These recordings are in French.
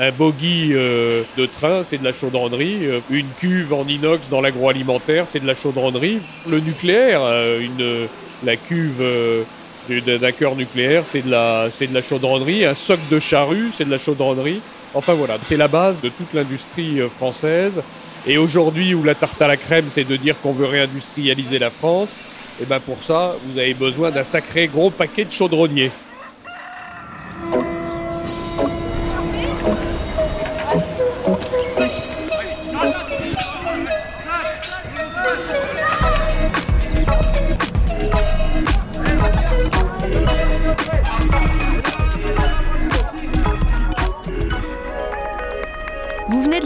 Un bogie euh, de train, c'est de la chaudronnerie. Euh, une cuve en inox dans l'agroalimentaire, c'est de la chaudronnerie. Le nucléaire, euh, la cuve d'un cœur nucléaire, c'est de, la, de la chaudronnerie. Un soc de charrue, c'est de la chaudronnerie. Enfin voilà, c'est la base de toute l'industrie française. Et aujourd'hui, où la tarte à la crème, c'est de dire qu'on veut réindustrialiser la France, et eh bien pour ça, vous avez besoin d'un sacré gros paquet de chaudronniers.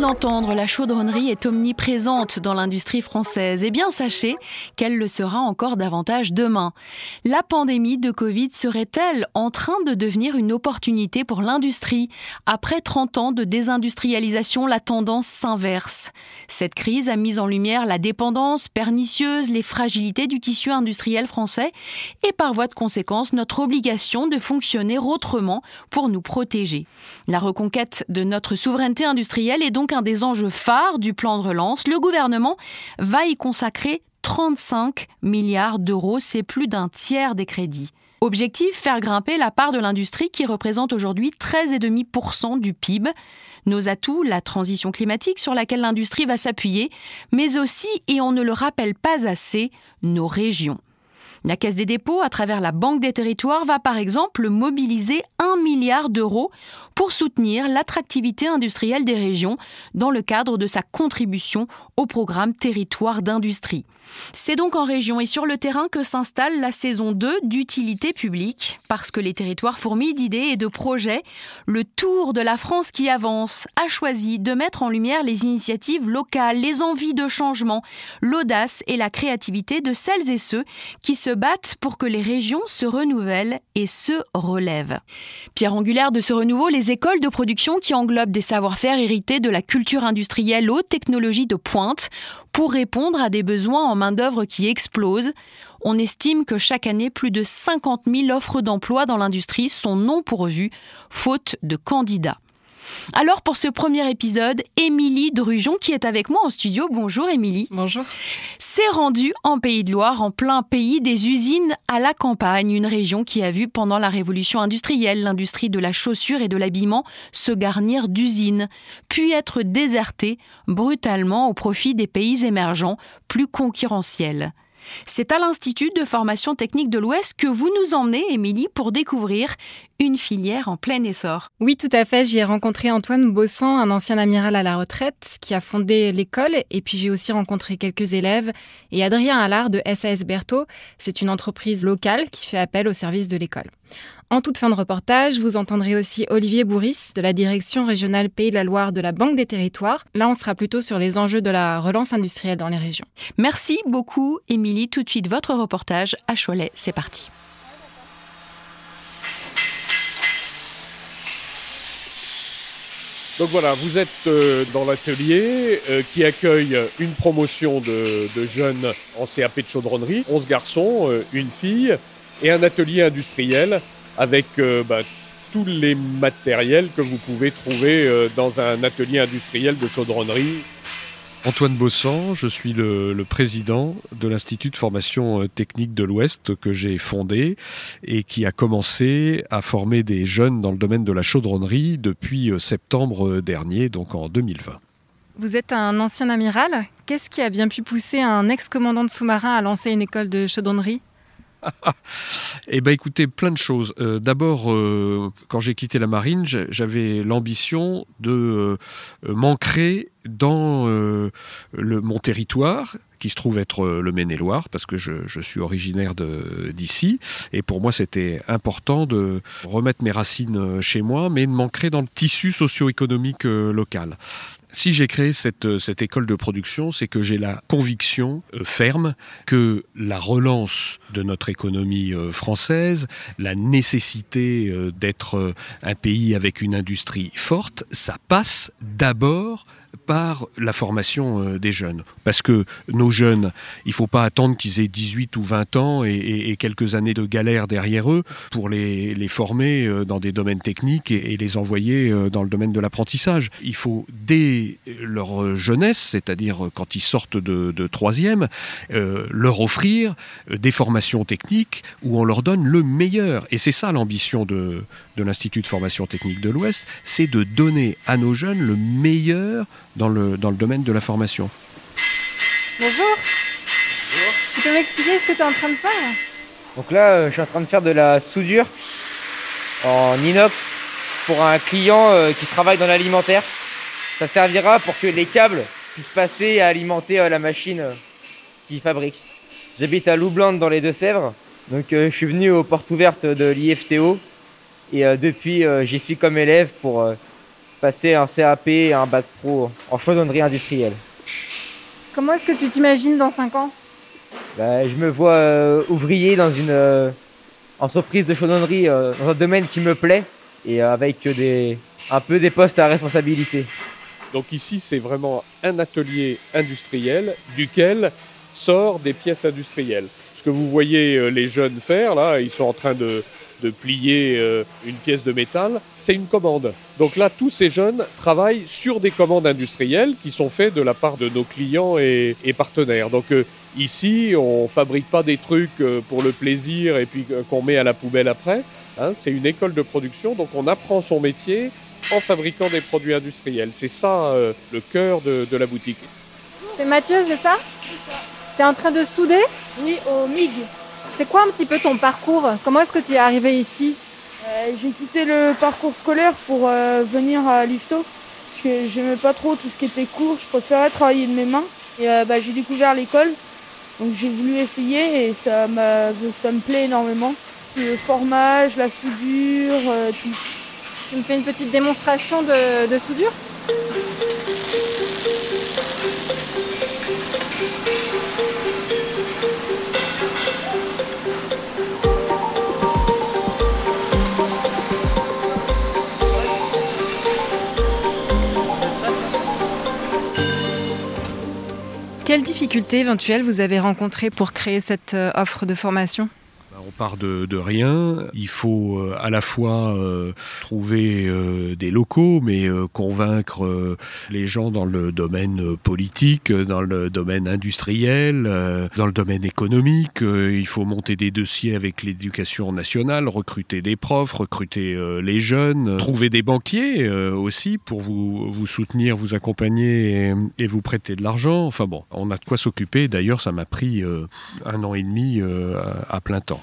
L'entendre, la chaudronnerie est omniprésente dans l'industrie française. Eh bien, sachez qu'elle le sera encore davantage demain. La pandémie de Covid serait-elle en train de devenir une opportunité pour l'industrie? Après 30 ans de désindustrialisation, la tendance s'inverse. Cette crise a mis en lumière la dépendance pernicieuse, les fragilités du tissu industriel français et par voie de conséquence notre obligation de fonctionner autrement pour nous protéger. La reconquête de notre souveraineté industrielle est donc un des enjeux phares du plan de relance. Le gouvernement va y consacrer 35 milliards d'euros, c'est plus d'un tiers des crédits. Objectif, faire grimper la part de l'industrie qui représente aujourd'hui 13,5% du PIB. Nos atouts, la transition climatique sur laquelle l'industrie va s'appuyer, mais aussi, et on ne le rappelle pas assez, nos régions. La Caisse des dépôts, à travers la Banque des territoires, va par exemple mobiliser 1 milliard d'euros pour soutenir l'attractivité industrielle des régions dans le cadre de sa contribution au programme Territoire d'industrie. C'est donc en région et sur le terrain que s'installe la saison 2 d'utilité publique, parce que les territoires fourmis d'idées et de projets, le tour de la France qui avance, a choisi de mettre en lumière les initiatives locales, les envies de changement, l'audace et la créativité de celles et ceux qui se battent pour que les régions se renouvellent et se relèvent. Pierre angulaire de ce renouveau, les écoles de production qui englobent des savoir-faire hérités de la culture industrielle aux technologies de pointe pour répondre à des besoins en main-d'œuvre qui explosent. On estime que chaque année, plus de 50 000 offres d'emploi dans l'industrie sont non pourvues, faute de candidats. Alors pour ce premier épisode, Émilie Drujon qui est avec moi en studio. Bonjour Émilie. Bonjour. S'est rendue en Pays de Loire, en plein pays des usines à la campagne, une région qui a vu pendant la révolution industrielle l'industrie de la chaussure et de l'habillement se garnir d'usines, puis être désertée brutalement au profit des pays émergents plus concurrentiels. C'est à l'Institut de formation technique de l'Ouest que vous nous emmenez, Émilie, pour découvrir une filière en plein essor. Oui, tout à fait. J'y ai rencontré Antoine Bossan, un ancien amiral à la retraite, qui a fondé l'école. Et puis j'ai aussi rencontré quelques élèves. Et Adrien Allard de SAS Berthaud, c'est une entreprise locale qui fait appel au service de l'école. En toute fin de reportage, vous entendrez aussi Olivier Bourris de la direction régionale Pays de la Loire de la Banque des Territoires. Là, on sera plutôt sur les enjeux de la relance industrielle dans les régions. Merci beaucoup, Émilie. Tout de suite, votre reportage à Cholet. C'est parti. Donc voilà, vous êtes euh, dans l'atelier euh, qui accueille une promotion de, jeunes en CAP de chaudronnerie, 11 garçons, euh, une fille, et un atelier industriel avec bah, tous les matériels que vous pouvez trouver dans un atelier industriel de chaudronnerie. Antoine Bossan, je suis le, président de l'Institut de formation euh, technique de l'Ouest que j'ai fondé et qui a commencé à former des jeunes dans le domaine de la chaudronnerie depuis septembre dernier, donc en 2020. Vous êtes un ancien amiral. Qu'est-ce qui a bien pu pousser un ex-commandant de sous-marin à lancer une école de chaudronnerie? Eh bien, écoutez, plein de choses. Euh, d'abord, euh, quand j'ai quitté la marine, j'avais l'ambition de euh, m'ancrer dans mon territoire, qui se trouve être le Maine-et-Loire, parce que je, suis originaire d'ici. Et pour moi, c'était important de remettre mes racines chez moi, mais de m'ancrer dans le tissu socio-économique local si j'ai créé cette, école de production, c'est que j'ai la conviction euh, ferme que la relance de notre économie euh, française, la nécessité euh, d'être un pays avec une industrie forte, ça passe d'abord par la formation euh, des jeunes. Parce que nos jeunes, il ne faut pas attendre qu'ils aient 18 ou 20 ans et, quelques années de galère derrière eux pour les, former euh, dans des domaines techniques et, les envoyer euh, dans le domaine de l'apprentissage. Il faut, dès leur jeunesse, c'est-à-dire quand ils sortent de, troisième, leur offrir des formations techniques où on leur donne le meilleur. Et c'est ça l'ambition de, de l'Institut de formation technique de l'Ouest, c'est de donner à nos jeunes le meilleur dans le, dans le domaine de la formation. Bonjour. Bonjour. Tu peux m'expliquer ce que tu es en train de faire? Donc là, euh, je suis en train de faire de la soudure en inox pour un client euh, qui travaille dans l'alimentaire. Ça servira pour que les câbles puissent passer et alimenter euh, la machine qu'il fabrique. J'habite à Loublande dans les Deux-Sèvres, donc je suis venu aux portes ouvertes de l'IFTO et depuis j'y suis comme élève pour passer un CAP et un bac pro en chaudronnerie industrielle. Comment est-ce que tu t'imagines dans 5 ans? Bah, Je me vois euh, ouvrier dans une euh, entreprise de chaudronnerie, euh, dans un domaine qui me plaît et avec des, un peu des postes à responsabilité. Donc ici, c'est vraiment un atelier industriel duquel sort des pièces industrielles. Ce que vous voyez les jeunes faire, là, ils sont en train de, de plier euh, une pièce de métal, c'est une commande. Donc là, tous ces jeunes travaillent sur des commandes industrielles qui sont faites de la part de nos clients et, partenaires. Donc euh, ici, on fabrique pas des trucs euh, pour le plaisir et puis qu'on met à la poubelle après. Hein. c'est une école de production, donc on apprend son métier en fabriquant des produits industriels. C'est ça le cœur de, la boutique. C'est Mathieu, c'est ça? Tu es en train de souder? Oui, au MIG. C'est quoi un petit peu ton parcours Comment est-ce que tu es arrivé ici euh, J'ai quitté le parcours scolaire pour euh, venir à l'IFTO parce que j'aimais pas trop tout ce qui était cours, je préférais travailler de mes mains. Et euh, bah, j'ai découvert l'école, donc j'ai voulu essayer et ça, ça me plaît énormément. Le formage, la soudure, tout. Tu me fais une petite démonstration de soudure? Quelles difficultés éventuelles vous avez rencontrées pour créer cette euh, offre de formation? On part de, rien. Il faut euh, à la fois euh, trouver euh, des locaux, mais convaincre les gens dans le domaine politique, dans le domaine industriel, dans le domaine économique. il faut monter des dossiers avec l'éducation nationale, recruter des profs, recruter les jeunes, trouver des banquiers aussi pour vous, vous soutenir, vous accompagner et, vous prêter de l'argent. Enfin bon, on a de quoi s'occuper. D'ailleurs, ça m'a pris un an et demi à plein temps.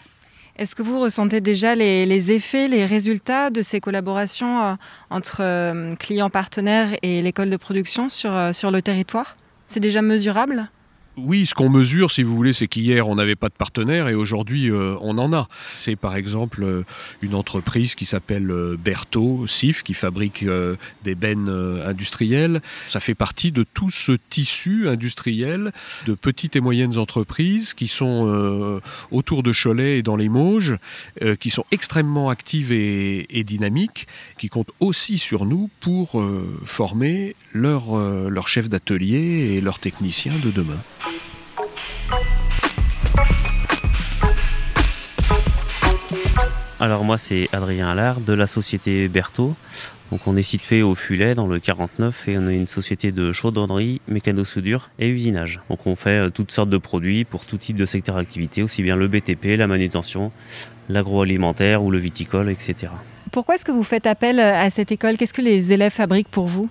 Est-ce que vous ressentez déjà les, effets, les résultats de ces collaborations euh, entre euh, clients partenaires et l'école de production sur, euh, sur le territoire? C'est déjà mesurable? Oui, ce qu'on mesure, si vous voulez, c'est qu'hier, on n'avait pas de partenaire et aujourd'hui, euh, on en a. C'est par exemple euh, une entreprise qui s'appelle euh, Berthaud SIF, qui fabrique des bennes industrielles. Ça fait partie de tout ce tissu industriel de petites et moyennes entreprises qui sont autour de Cholet et dans les Mauges, qui sont extrêmement actives et, et, dynamiques, qui comptent aussi sur nous pour former leurs leur chefs d'atelier et leurs techniciens de demain. Alors moi c'est Adrien Allard de la société Berthaud. Donc on est situé au Fulet dans le 49 et on est une société de chaudronnerie, mécano-soudure et usinage. Donc on fait euh, toutes sortes de produits pour tout type de secteur d'activité, aussi bien le BTP, la manutention, l'agroalimentaire ou le viticole, etc. Pourquoi est-ce que vous faites appel à cette école? Qu'est-ce que les élèves fabriquent pour vous?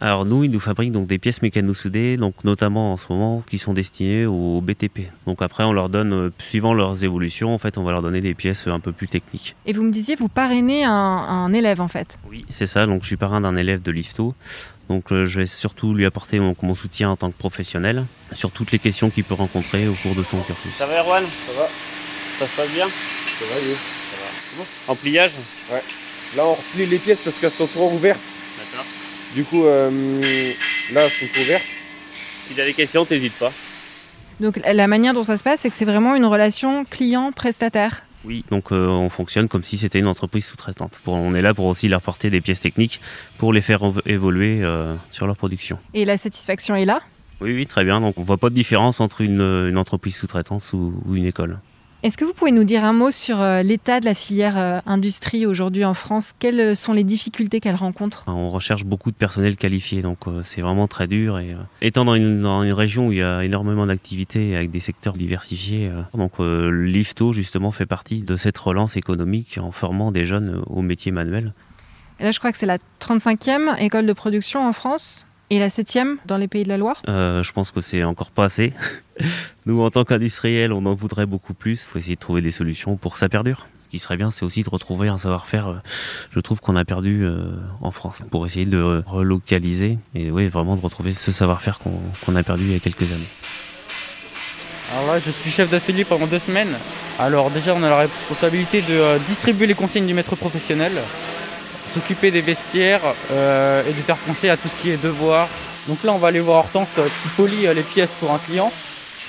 Alors nous, ils nous fabriquent donc des pièces mécano-soudées, donc notamment en ce moment qui sont destinées au BTP. Donc après, on leur donne, euh, suivant leurs évolutions, en fait, on va leur donner des pièces un peu plus techniques. Et vous me disiez, vous parrainez un, élève en fait Oui, c'est ça. Donc je suis parrain d'un élève de l'IFTO. Donc euh, je vais surtout lui apporter mon, soutien en tant que professionnel sur toutes les questions qu'il peut rencontrer au cours de son cursus. Ça va Erwan? Ça va? Ça se passe bien? Ça va, oui. Ça va. En pliage Ouais. Là on replie les pièces parce qu'elles sont trop ouvertes. Du coup, euh, là, c'est ouvert. Si tu as des questions, n'hésite pas. Donc la manière dont ça se passe, c'est que c'est vraiment une relation client-prestataire. Oui, donc on fonctionne comme si c'était une entreprise sous-traitante. On est là pour aussi leur porter des pièces techniques pour les faire évoluer sur leur production. Et la satisfaction est là? Oui, oui, très bien. Donc on voit pas de différence entre une, entreprise sous-traitante ou une école. Est-ce que vous pouvez nous dire un mot sur euh, l'état de la filière euh, industrie aujourd'hui en France? Quelles sont les difficultés qu'elle rencontre? On recherche beaucoup de personnel qualifié, donc euh, c'est vraiment très dur. Et étant dans une, région où il y a énormément d'activités avec des secteurs diversifiés, donc l'IFTO justement fait partie de cette relance économique en formant des jeunes au métier manuel. Et là, je crois que c'est la 35e école de production en France. Et la septième dans les pays de la Loire? Euh, Je pense que c'est encore pas assez. Nous, en tant qu'industriels, on en voudrait beaucoup plus. Il faut essayer de trouver des solutions pour que ça perdure. Ce qui serait bien, c'est aussi de retrouver un savoir-faire, euh, je trouve qu'on a perdu euh, en France, pour essayer de relocaliser et oui, vraiment de retrouver ce savoir-faire qu'on a perdu il y a quelques années. Alors là, je suis chef d'atelier pendant deux semaines. Alors déjà, on a la responsabilité de distribuer les consignes du maître professionnel, s'occuper des vestiaires euh, et de faire penser à tout ce qui est devoir. Donc là, on va aller voir Hortense euh, qui polie euh, les pièces pour un client.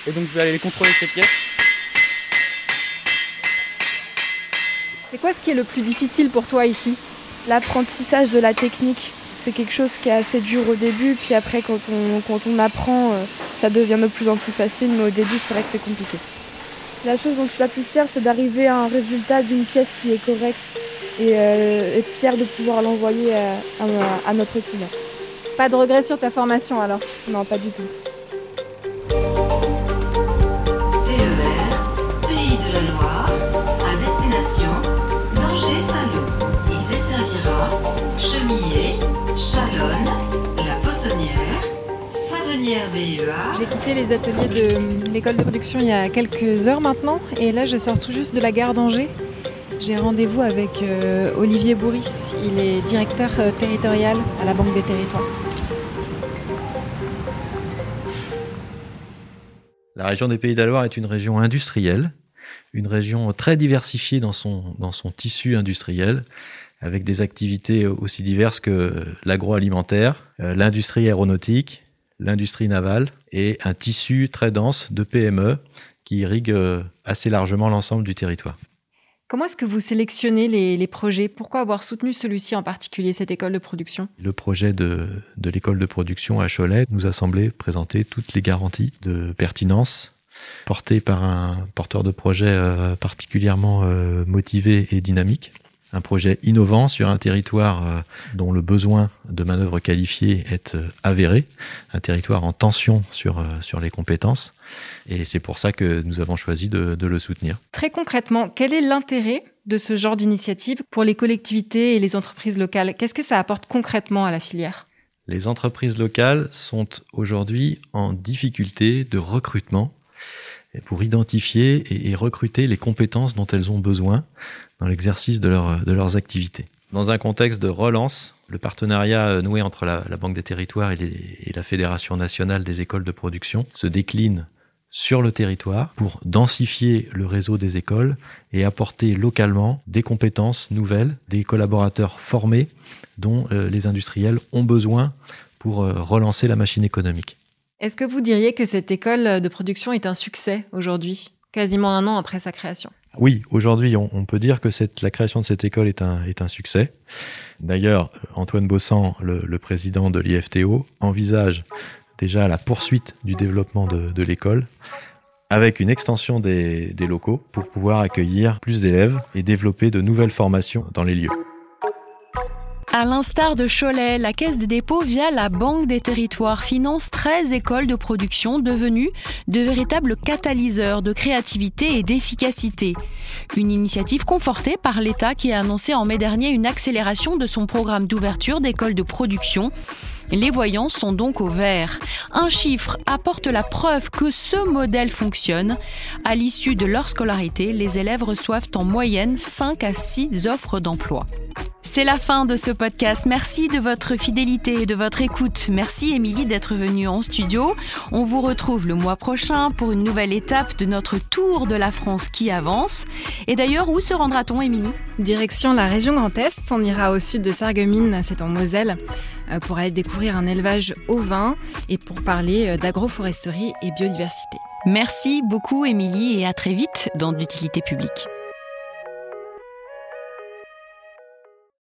Et donc, je vais aller contrôler ces pièces. C'est quoi ce qui est le plus difficile pour toi ici? L'apprentissage de la technique. C'est quelque chose qui est assez dur au début, puis après, quand on, quand on apprend, ça devient de plus en plus facile, mais au début, c'est vrai que c'est compliqué. La chose dont je suis la plus fière, c'est d'arriver à un résultat d'une pièce qui est correcte et euh, être fier de pouvoir l'envoyer à, notre client. Pas de regret sur ta formation alors? Non, pas du tout. TER, Pays de la Loire, à destination d'Angers-Saint-Lô. Il desservira Chemillé, Chalonne, La Poissonnière. J'ai quitté les ateliers de l'école de production il y a quelques heures maintenant et là je sors tout juste de la gare d'Angers j'ai rendez-vous avec euh, Olivier Bourris, il est directeur euh, territorial à la Banque des Territoires. La région des Pays de la Loire est une région industrielle, une région très diversifiée dans son, dans son tissu industriel, avec des activités aussi diverses que l'agroalimentaire, euh, l'industrie aéronautique, l'industrie navale et un tissu très dense de PME qui irrigue assez largement l'ensemble du territoire. Comment est-ce que vous sélectionnez les, projets? Pourquoi avoir soutenu celui-ci en particulier, cette école de production? Le projet de, l'école de production à Cholet nous a semblé présenter toutes les garanties de pertinence portées par un porteur de projet euh, particulièrement euh, motivé et dynamique un projet innovant sur un territoire euh, dont le besoin de manœuvre qualifiée est euh, avéré, un territoire en tension sur, euh, sur les compétences. Et c'est pour ça que nous avons choisi de, de le soutenir. Très concrètement, quel est l'intérêt de ce genre d'initiative pour les collectivités et les entreprises locales? Qu'est-ce que ça apporte concrètement à la filière? Les entreprises locales sont aujourd'hui en difficulté de recrutement pour identifier et recruter les compétences dont elles ont besoin dans l'exercice de, leurs activités. Dans un contexte de relance, le partenariat euh, noué entre la, Banque des Territoires et, la Fédération nationale des écoles de production se décline sur le territoire pour densifier le réseau des écoles et apporter localement des compétences nouvelles, des collaborateurs formés dont euh, les industriels ont besoin pour euh, relancer la machine économique. Est-ce que vous diriez que cette école de production est un succès aujourd'hui, quasiment un an après sa création? Oui, aujourd'hui, on, peut dire que la création de cette école est un, succès. D'ailleurs, Antoine Bossan, le, président de l'IFTO, envisage déjà la poursuite du développement de, l'école avec une extension des locaux pour pouvoir accueillir plus d'élèves et développer de nouvelles formations dans les lieux. À l'instar de Cholet, la Caisse des dépôts, via la Banque des territoires, finance 13 écoles de production devenues de véritables catalyseurs de créativité et d'efficacité. Une initiative confortée par l'État qui a annoncé en mai dernier une accélération de son programme d'ouverture d'écoles de production. Les voyants sont donc au vert. Un chiffre apporte la preuve que ce modèle fonctionne. À l'issue de leur scolarité, les élèves reçoivent en moyenne 5 à 6 offres d'emploi. C'est la fin de ce podcast. Merci de votre fidélité et de votre écoute. Merci Émilie d'être venue en studio. On vous retrouve le mois prochain pour une nouvelle étape de notre tour de la France qui avance. Et d'ailleurs, où se rendra-t-on, Émilie? Direction la région Grand Est. On ira au sud de Sarreguemines, c'est en Moselle, pour aller découvrir un élevage au vin et pour parler euh, d'agroforesterie et biodiversité. Merci beaucoup, Émilie, et à très vite dans l'utilité publique.